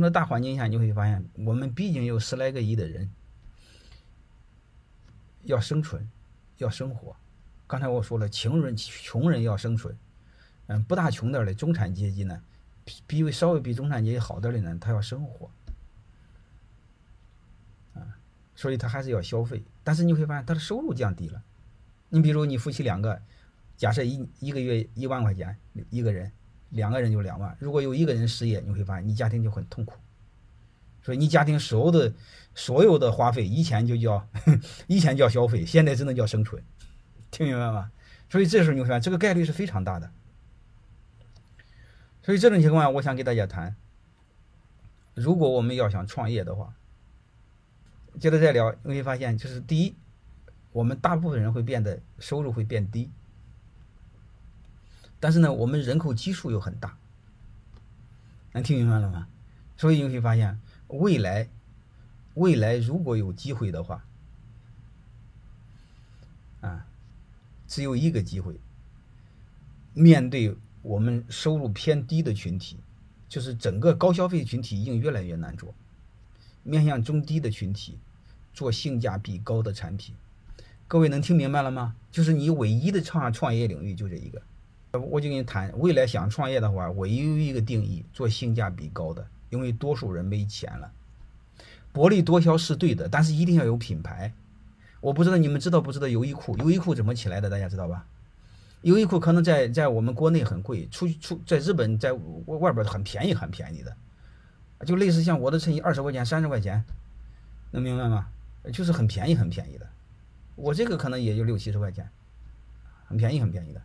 那大环境下，你会发现，我们毕竟有十来个亿的人要生存，要生活。刚才我说了，穷人穷人要生存，嗯，不大穷点的中产阶级呢，比比稍微比中产阶级好点的呢，他要生活，啊，所以他还是要消费。但是你会发现，他的收入降低了。你比如你夫妻两个，假设一一个月一万块钱一个人。两个人就两万，如果有一个人失业，你会发现你家庭就很痛苦。所以你家庭所有的所有的花费，以前就叫 以前叫消费，现在只能叫生存，听明白吗？所以这时候你会发现这个概率是非常大的。所以这种情况，我想给大家谈，如果我们要想创业的话，接着再聊，你会发现就是第一，我们大部分人会变得收入会变低。但是呢，我们人口基数又很大，能听明白了吗？所以你会发现，未来，未来如果有机会的话，啊，只有一个机会。面对我们收入偏低的群体，就是整个高消费群体已经越来越难做。面向中低的群体，做性价比高的产品。各位能听明白了吗？就是你唯一的创创业领域就这一个。我就跟你谈，未来想创业的话，我有一个定义，做性价比高的，因为多数人没钱了。薄利多销是对的，但是一定要有品牌。我不知道你们知道不知道优衣库？优衣库怎么起来的？大家知道吧？优衣库可能在在我们国内很贵，出出在日本在外外边很便宜很便宜的，就类似像我的衬衣二十块钱三十块钱，能明白吗？就是很便宜很便宜的。我这个可能也就六七十块钱，很便宜很便宜的。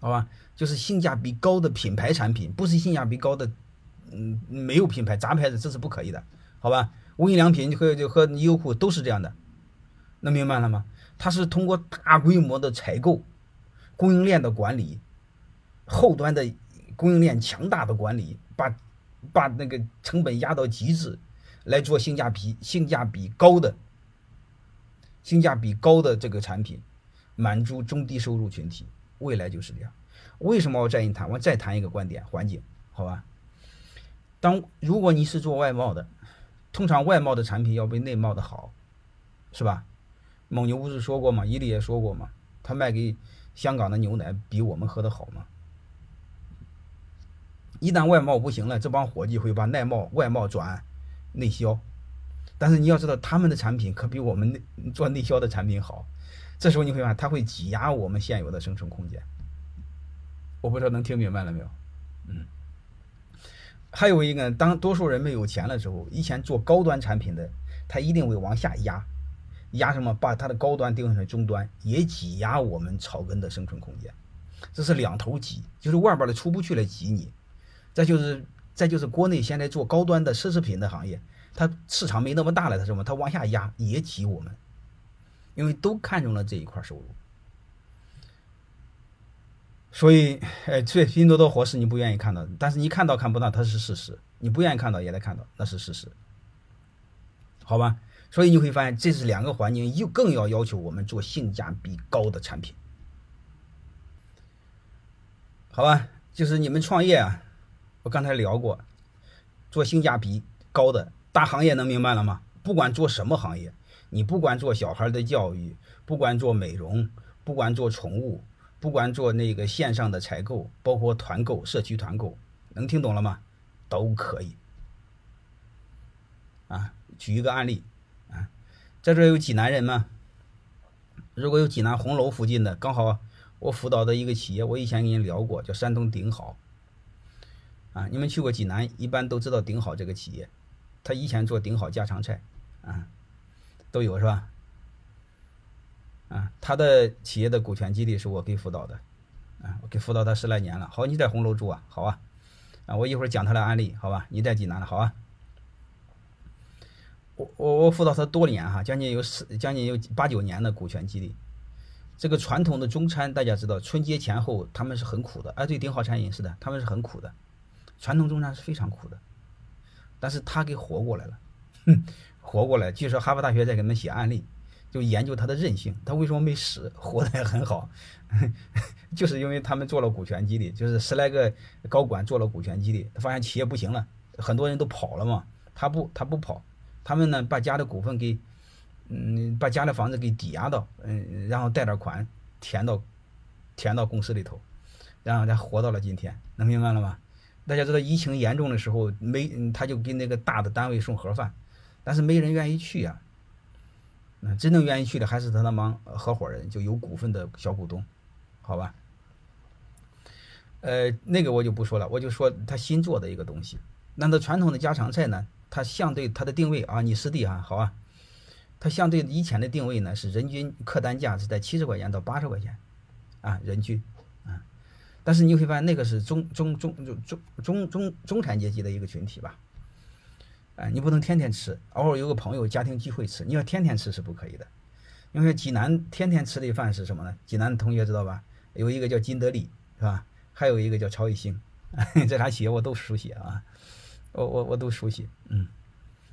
好吧，就是性价比高的品牌产品，不是性价比高的，嗯，没有品牌杂牌子，这是不可以的，好吧？无印良品和就和优酷都是这样的，能明白了吗？它是通过大规模的采购、供应链的管理、后端的供应链强大的管理，把把那个成本压到极致，来做性价比性价比高的、性价比高的这个产品，满足中低收入群体。未来就是这样，为什么我再跟你谈？我再谈一个观点，环境，好吧？当如果你是做外贸的，通常外贸的产品要比内贸的好，是吧？蒙牛不是说过吗？伊利也说过吗？他卖给香港的牛奶比我们喝的好吗？一旦外贸不行了，这帮伙计会把内贸外贸转内销，但是你要知道，他们的产品可比我们内做内销的产品好。这时候你会发现，它会挤压我们现有的生存空间。我不知道能听明白了没有？嗯。还有一个，当多数人没有钱了之后，以前做高端产品的，他一定会往下压，压什么？把它的高端定成中端，也挤压我们草根的生存空间。这是两头挤，就是外边的出不去了挤你。再就是，再就是国内现在做高端的奢侈品的行业，它市场没那么大了，它什么？它往下压也挤我们。因为都看中了这一块收入，所以，哎，这拼多多活是你不愿意看到，但是你看到看不到，它是事实。你不愿意看到也得看到，那是事实，好吧？所以你会发现，这是两个环境，又更要要求我们做性价比高的产品，好吧？就是你们创业啊，我刚才聊过，做性价比高的大行业，能明白了吗？不管做什么行业。你不管做小孩的教育，不管做美容，不管做宠物，不管做那个线上的采购，包括团购、社区团购，能听懂了吗？都可以。啊，举一个案例，啊，在这有济南人吗？如果有济南红楼附近的，刚好我辅导的一个企业，我以前跟你聊过，叫山东鼎好。啊，你们去过济南，一般都知道鼎好这个企业，他以前做鼎好家常菜，啊。都有是吧？啊，他的企业的股权激励是我给辅导的，啊，我给辅导他十来年了。好，你在红楼住啊？好啊，啊，我一会儿讲他的案例，好吧？你在济南了，好啊。我我我辅导他多年哈，将近有十，将近有八九年的股权激励。这个传统的中餐大家知道，春节前后他们是很苦的。哎，对，鼎好餐饮是的，他们是很苦的，传统中餐是非常苦的，但是他给活过来了，哼。活过来，据说哈佛大学在给他们写案例，就研究他的韧性，他为什么没死，活得也很好，就是因为他们做了股权激励，就是十来个高管做了股权激励，发现企业不行了，很多人都跑了嘛，他不，他不跑，他们呢把家的股份给，嗯，把家的房子给抵押到，嗯，然后贷点款填到，填到公司里头，然后才活到了今天，能明白了吗？大家知道疫情严重的时候，没他就给那个大的单位送盒饭，但是没人愿意去呀。那，真正愿意去的还是他那帮合伙人，就有股份的小股东，好吧？呃，那个我就不说了，我就说他新做的一个东西。那他传统的家常菜呢？它相对它的定位啊，你师弟啊，好啊，它相对以前的定位呢是人均客单价是在七十块钱到八十块钱啊，人均啊。但是你会发现那个是中中中中中中中中产阶级的一个群体吧？啊，你不能天天吃，偶尔有个朋友家庭聚会吃，你要天天吃是不可以的。因为济南天天吃的饭是什么呢？济南的同学知道吧？有一个叫金德利，是吧？还有一个叫曹一星，这俩企业我都熟悉啊，我我我都熟悉。嗯，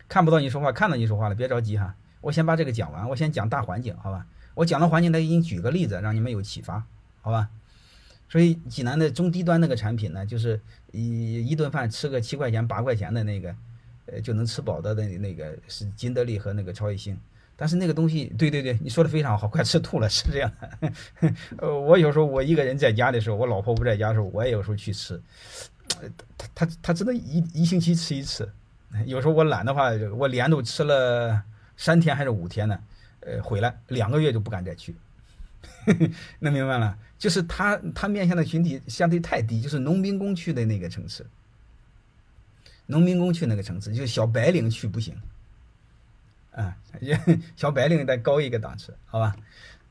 看不到你说话，看到你说话了，别着急哈。我先把这个讲完，我先讲大环境，好吧？我讲的环境，来给你举个例子，让你们有启发，好吧？所以济南的中低端那个产品呢，就是一一顿饭吃个七块钱、八块钱的那个，呃，就能吃饱的那那个是金德利和那个超一星。但是那个东西，对对对，你说的非常好，快吃吐了，是这样的。呃，我有时候我一个人在家的时候，我老婆不在家的时候，我也有时候去吃。他他他只能一一星期吃一次，有时候我懒的话，我连着吃了三天还是五天呢，呃，回来两个月就不敢再去。能明白了？就是他他面向的群体相对太低，就是农民工去的那个层次，农民工去那个层次，就是小白领去不行。啊，小白领再高一个档次，好吧？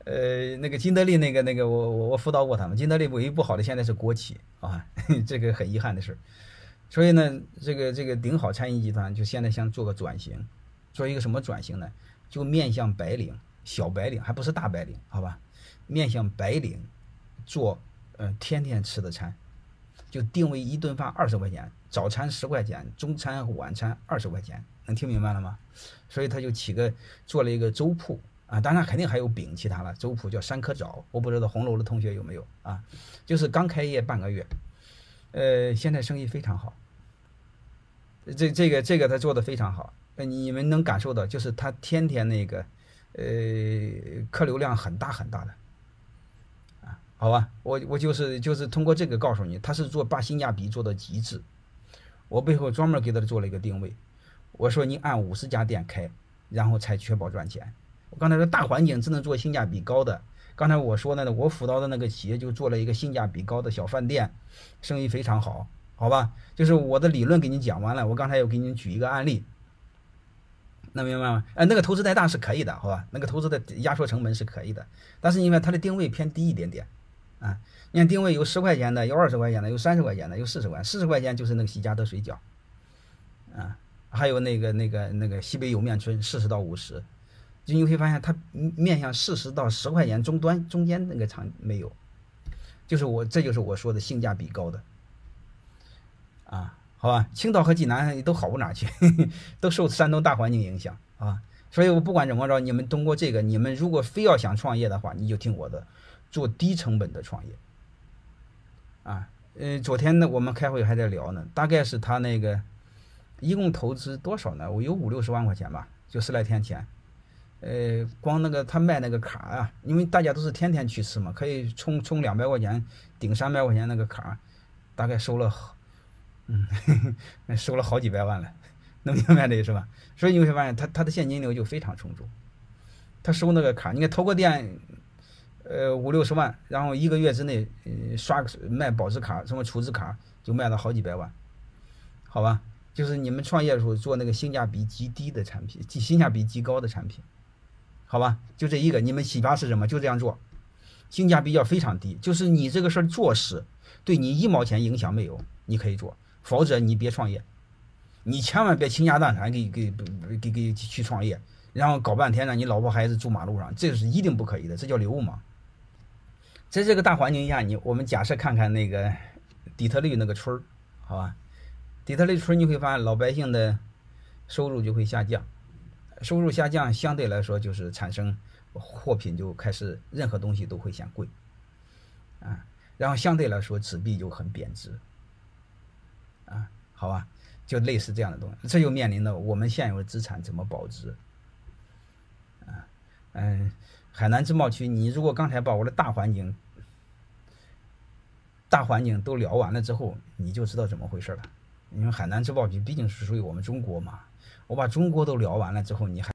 呃，那个金德利那个那个，我我我辅导过他们。金德利唯一不好的现在是国企啊，这个很遗憾的事。所以呢，这个这个顶好餐饮集团就现在想做个转型，做一个什么转型呢？就面向白领、小白领，还不是大白领，好吧？面向白领做呃天天吃的餐，就定位一顿饭二十块钱，早餐十块钱，中餐晚餐二十块钱。能听明白了吗？所以他就起个做了一个粥铺啊，当然肯定还有饼其他了。粥铺叫三颗枣，我不知道红楼的同学有没有啊？就是刚开业半个月，呃，现在生意非常好。这这个这个他做的非常好，你们能感受到，就是他天天那个呃客流量很大很大的啊，好吧？我我就是就是通过这个告诉你，他是做把性价比做到极致。我背后专门给他做了一个定位。我说你按五十家店开，然后才确保赚钱。我刚才说大环境只能做性价比高的。刚才我说的呢，我辅导的那个企业就做了一个性价比高的小饭店，生意非常好，好吧？就是我的理论给你讲完了，我刚才又给你举一个案例，能明白吗？哎，那个投资太大是可以的，好吧？那个投资的压缩成本是可以的，但是因为它的定位偏低一点点啊。你看定位有十块钱的，有二十块钱的，有三十块钱的，有四十块，四十块钱就是那个喜家德水饺，啊。还有那个那个那个西北莜面村四十到五十，就你会发现它面向四十到十块钱中端中间那个厂没有，就是我这就是我说的性价比高的，啊，好吧，青岛和济南都好不哪去，都受山东大环境影响啊，所以我不管怎么着，你们通过这个，你们如果非要想创业的话，你就听我的，做低成本的创业，啊，呃，昨天呢我们开会还在聊呢，大概是他那个。一共投资多少呢？我有五六十万块钱吧，就十来天前。呃，光那个他卖那个卡啊，因为大家都是天天去吃嘛，可以充充两百块钱顶三百块钱那个卡，大概收了，嗯，收了好几百万了，能明白这是吧？所以你会发现他他的现金流就非常充足。他收那个卡，你看投个店，呃五六十万，然后一个月之内，呃刷个卖保值卡什么储值卡就卖了好几百万，好吧？就是你们创业的时候做那个性价比极低的产品，性价比极高的产品，好吧？就这一个，你们启发是什么？就这样做，性价比要非常低。就是你这个事儿做实，对你一毛钱影响没有，你可以做，否则你别创业。你千万别倾家荡产给给给给去创业，然后搞半天让你老婆孩子住马路上，这是一定不可以的，这叫流氓。在这个大环境下，你我们假设看看那个底特律那个村儿，好吧？底特律村你会发现老百姓的收入就会下降，收入下降相对来说就是产生货品就开始任何东西都会显贵，啊，然后相对来说纸币就很贬值，啊，好吧，就类似这样的东西，这就面临的我们现有的资产怎么保值。啊，嗯，海南自贸区，你如果刚才把我的大环境、大环境都聊完了之后，你就知道怎么回事了。因为海南自贸区毕竟是属于我们中国嘛，我把中国都聊完了之后，你还。